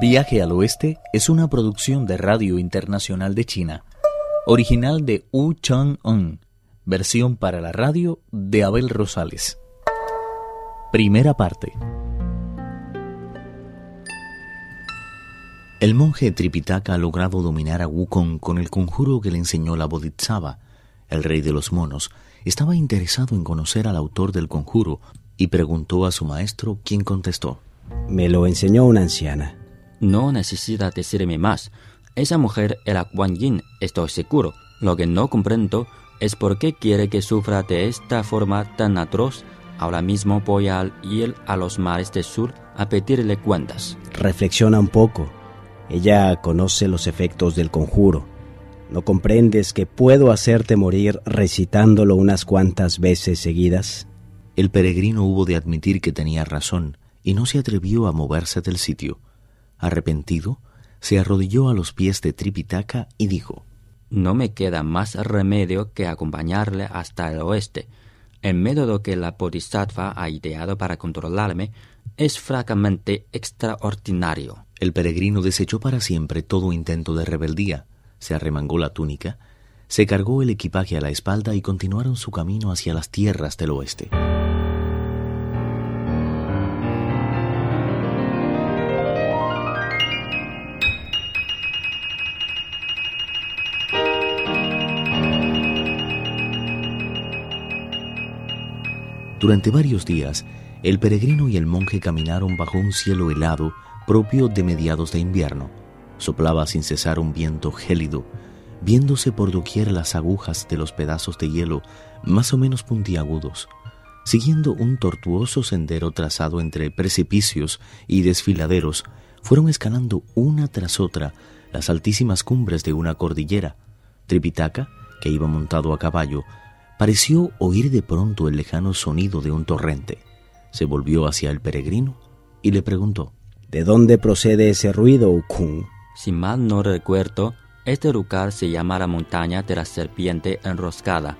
Viaje al Oeste es una producción de Radio Internacional de China, original de Wu Chang-un, versión para la radio de Abel Rosales. Primera parte. El monje Tripitaka ha logrado dominar a Wukong con el conjuro que le enseñó la Bodhisattva. El rey de los monos estaba interesado en conocer al autor del conjuro y preguntó a su maestro, quien contestó. Me lo enseñó una anciana. No necesita decirme más. Esa mujer era Guan Yin, estoy seguro. Lo que no comprendo es por qué quiere que sufra de esta forma tan atroz. Ahora mismo voy a ir a los mares del sur a pedirle cuentas. Reflexiona un poco. Ella conoce los efectos del conjuro. ¿No comprendes que puedo hacerte morir recitándolo unas cuantas veces seguidas? El peregrino hubo de admitir que tenía razón y no se atrevió a moverse del sitio. Arrepentido, se arrodilló a los pies de Tripitaka y dijo, No me queda más remedio que acompañarle hasta el oeste. El método que la Bodhisattva ha ideado para controlarme es francamente extraordinario. El peregrino desechó para siempre todo intento de rebeldía, se arremangó la túnica, se cargó el equipaje a la espalda y continuaron su camino hacia las tierras del oeste. Durante varios días, el peregrino y el monje caminaron bajo un cielo helado propio de mediados de invierno. Soplaba sin cesar un viento gélido, viéndose por doquier las agujas de los pedazos de hielo más o menos puntiagudos. Siguiendo un tortuoso sendero trazado entre precipicios y desfiladeros, fueron escalando una tras otra las altísimas cumbres de una cordillera. Tripitaka, que iba montado a caballo, pareció oír de pronto el lejano sonido de un torrente. Se volvió hacia el peregrino y le preguntó, ¿De dónde procede ese ruido, Ukun? Si mal no recuerdo, este lugar se llama la montaña de la serpiente enroscada.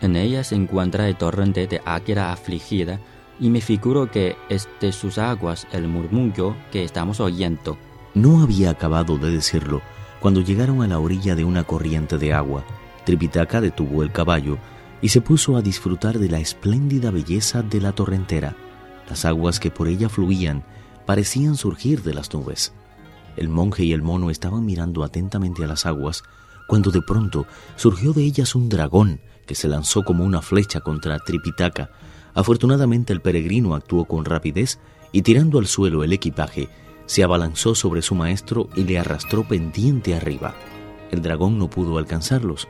En ella se encuentra el torrente de Águila afligida y me figuro que es de sus aguas el murmullo que estamos oyendo. No había acabado de decirlo cuando llegaron a la orilla de una corriente de agua. Tripitaka detuvo el caballo y se puso a disfrutar de la espléndida belleza de la torrentera. Las aguas que por ella fluían parecían surgir de las nubes. El monje y el mono estaban mirando atentamente a las aguas cuando de pronto surgió de ellas un dragón que se lanzó como una flecha contra Tripitaka. Afortunadamente el peregrino actuó con rapidez y tirando al suelo el equipaje, se abalanzó sobre su maestro y le arrastró pendiente arriba. El dragón no pudo alcanzarlos,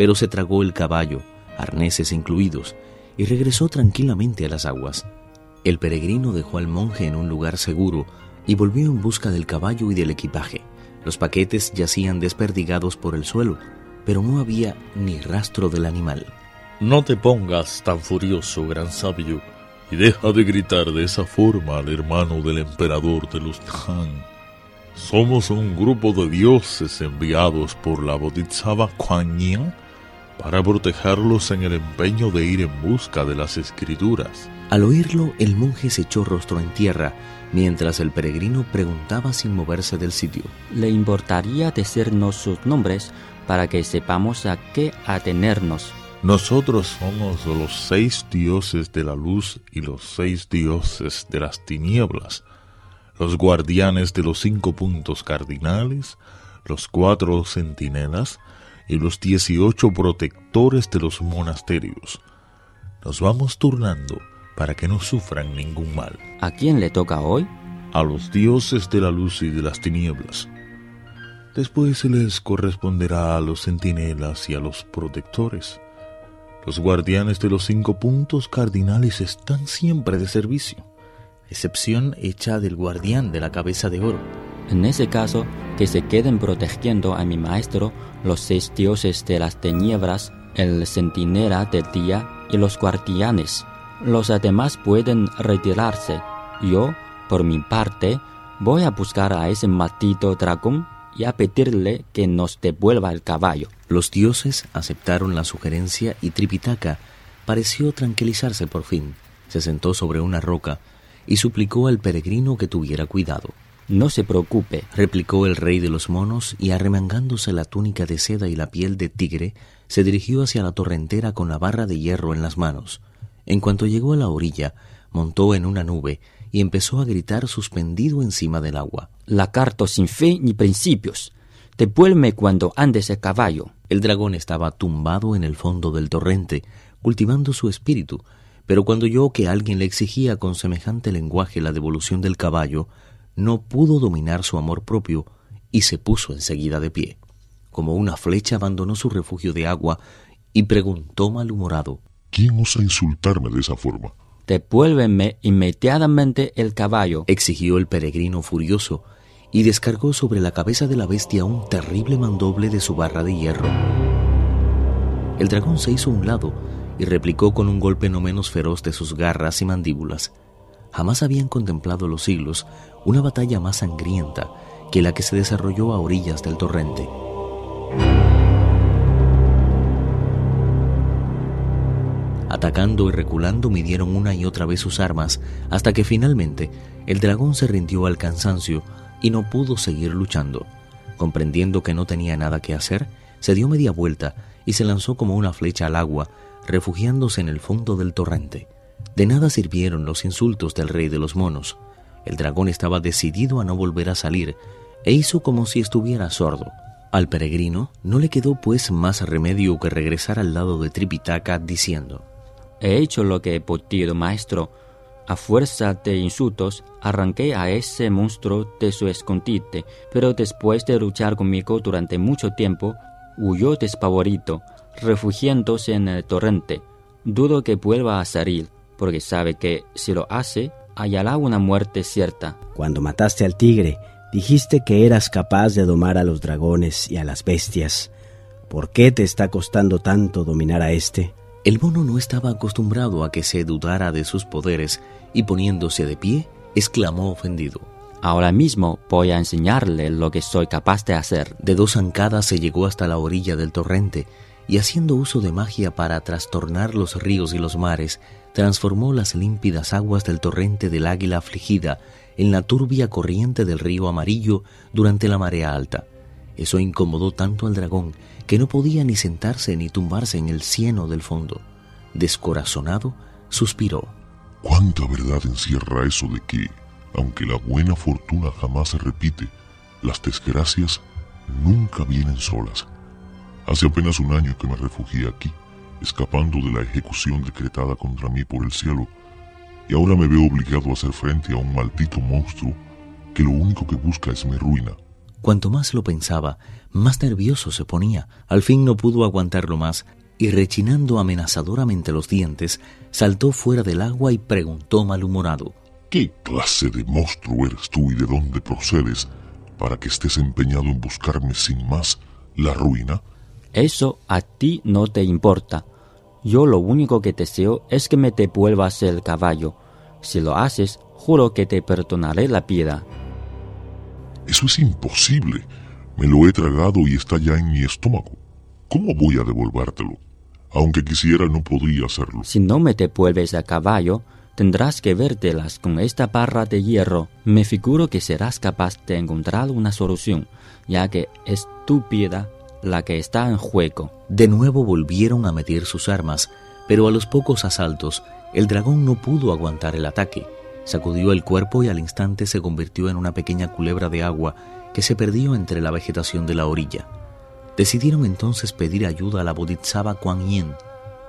pero se tragó el caballo, arneses incluidos, y regresó tranquilamente a las aguas. El peregrino dejó al monje en un lugar seguro y volvió en busca del caballo y del equipaje. Los paquetes yacían desperdigados por el suelo, pero no había ni rastro del animal. No te pongas tan furioso, gran sabio, y deja de gritar de esa forma al hermano del emperador de los Han. Somos un grupo de dioses enviados por la Bodhisattva Kuan Yin para protegerlos en el empeño de ir en busca de las escrituras. Al oírlo, el monje se echó rostro en tierra, mientras el peregrino preguntaba sin moverse del sitio. ¿Le importaría decirnos sus nombres para que sepamos a qué atenernos? Nosotros somos los seis dioses de la luz y los seis dioses de las tinieblas, los guardianes de los cinco puntos cardinales, los cuatro centinelas, y los dieciocho protectores de los monasterios. Nos vamos turnando para que no sufran ningún mal. ¿A quién le toca hoy? A los dioses de la luz y de las tinieblas. Después se les corresponderá a los centinelas y a los protectores. Los guardianes de los cinco puntos cardinales están siempre de servicio, excepción hecha del guardián de la cabeza de oro. En ese caso, que se queden protegiendo a mi maestro los seis dioses de las tinieblas, el centinela del día y los guardianes. Los demás pueden retirarse. Yo, por mi parte, voy a buscar a ese maldito dragón y a pedirle que nos devuelva el caballo. Los dioses aceptaron la sugerencia y Tripitaka pareció tranquilizarse por fin. Se sentó sobre una roca y suplicó al peregrino que tuviera cuidado. No se preocupe, replicó el rey de los monos y arremangándose la túnica de seda y la piel de tigre, se dirigió hacia la torrentera con la barra de hierro en las manos. En cuanto llegó a la orilla, montó en una nube y empezó a gritar suspendido encima del agua. La carto sin fe ni principios. Devuélveme cuando andes el caballo. El dragón estaba tumbado en el fondo del torrente, cultivando su espíritu, pero cuando oyó que alguien le exigía con semejante lenguaje la devolución del caballo, no pudo dominar su amor propio y se puso enseguida de pie. Como una flecha abandonó su refugio de agua y preguntó malhumorado ¿Quién osa insultarme de esa forma? Devuélveme inmediatamente el caballo, exigió el peregrino furioso, y descargó sobre la cabeza de la bestia un terrible mandoble de su barra de hierro. El dragón se hizo a un lado y replicó con un golpe no menos feroz de sus garras y mandíbulas. Jamás habían contemplado los siglos una batalla más sangrienta que la que se desarrolló a orillas del torrente. Atacando y reculando midieron una y otra vez sus armas, hasta que finalmente el dragón se rindió al cansancio y no pudo seguir luchando. Comprendiendo que no tenía nada que hacer, se dio media vuelta y se lanzó como una flecha al agua, refugiándose en el fondo del torrente. De nada sirvieron los insultos del rey de los monos. El dragón estaba decidido a no volver a salir e hizo como si estuviera sordo. Al peregrino no le quedó pues más remedio que regresar al lado de Tripitaka diciendo He hecho lo que he podido, maestro. A fuerza de insultos, arranqué a ese monstruo de su escondite, pero después de luchar conmigo durante mucho tiempo, huyó despavorido, refugiándose en el torrente. Dudo que vuelva a salir, porque sabe que si lo hace, hallará una muerte cierta. Cuando mataste al tigre, dijiste que eras capaz de domar a los dragones y a las bestias. ¿Por qué te está costando tanto dominar a este? El mono no estaba acostumbrado a que se dudara de sus poderes y poniéndose de pie, exclamó ofendido. Ahora mismo voy a enseñarle lo que soy capaz de hacer. De dos zancadas se llegó hasta la orilla del torrente y haciendo uso de magia para trastornar los ríos y los mares, transformó las límpidas aguas del torrente del águila afligida en la turbia corriente del río amarillo durante la marea alta. Eso incomodó tanto al dragón que no podía ni sentarse ni tumbarse en el cieno del fondo. Descorazonado, suspiró. ¿Cuánta verdad encierra eso de que, aunque la buena fortuna jamás se repite, las desgracias nunca vienen solas? Hace apenas un año que me refugié aquí, escapando de la ejecución decretada contra mí por el cielo, y ahora me veo obligado a hacer frente a un maldito monstruo que lo único que busca es mi ruina. Cuanto más lo pensaba, más nervioso se ponía. Al fin no pudo aguantarlo más y rechinando amenazadoramente los dientes, saltó fuera del agua y preguntó malhumorado. ¿Qué clase de monstruo eres tú y de dónde procedes para que estés empeñado en buscarme sin más la ruina? Eso a ti no te importa. Yo lo único que deseo es que me devuelvas el caballo. Si lo haces, juro que te perdonaré la vida. Eso es imposible. Me lo he tragado y está ya en mi estómago. ¿Cómo voy a devolvértelo? Aunque quisiera, no podría hacerlo. Si no me devuelves el caballo, tendrás que vértelas con esta barra de hierro. Me figuro que serás capaz de encontrar una solución, ya que es tu vida la que está en juego. De nuevo volvieron a medir sus armas, pero a los pocos asaltos, el dragón no pudo aguantar el ataque. Sacudió el cuerpo y al instante se convirtió en una pequeña culebra de agua que se perdió entre la vegetación de la orilla. Decidieron entonces pedir ayuda a la Bodhisattva Kuan Yin.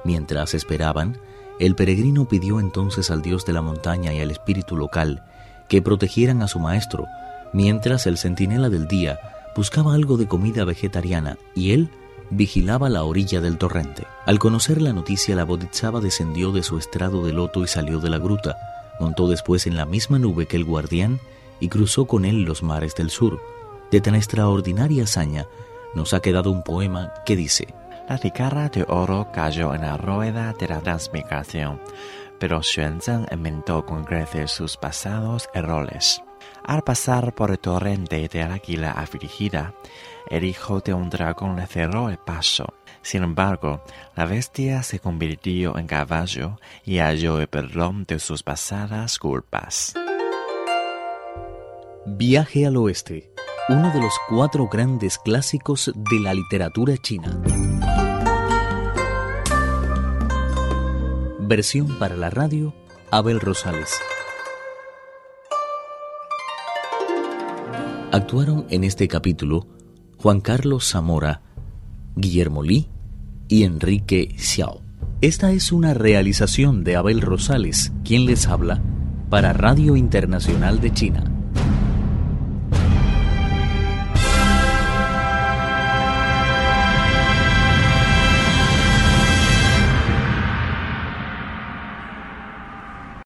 Mientras esperaban, el peregrino pidió entonces al dios de la montaña y al espíritu local que protegieran a su maestro, mientras el centinela del día buscaba algo de comida vegetariana y él vigilaba la orilla del torrente. Al conocer la noticia, la Bodhisattva descendió de su estrado de loto y salió de la gruta. Montó después en la misma nube que el guardián y cruzó con él los mares del sur. De tan extraordinaria hazaña nos ha quedado un poema que dice: La ticarra de oro cayó en la rueda de la transmigración, pero Xuanzang inventó con creces sus pasados errores. Al pasar por el torrente de la águila afligida, el hijo de un dragón le cerró el paso. Sin embargo, la bestia se convirtió en caballo y halló el perdón de sus pasadas culpas. Viaje al Oeste, uno de los cuatro grandes clásicos de la literatura china. Versión para la radio, Abel Rosales. Actuaron en este capítulo Juan Carlos Zamora, Guillermo Lee y Enrique Xiao. Esta es una realización de Abel Rosales, quien les habla, para Radio Internacional de China.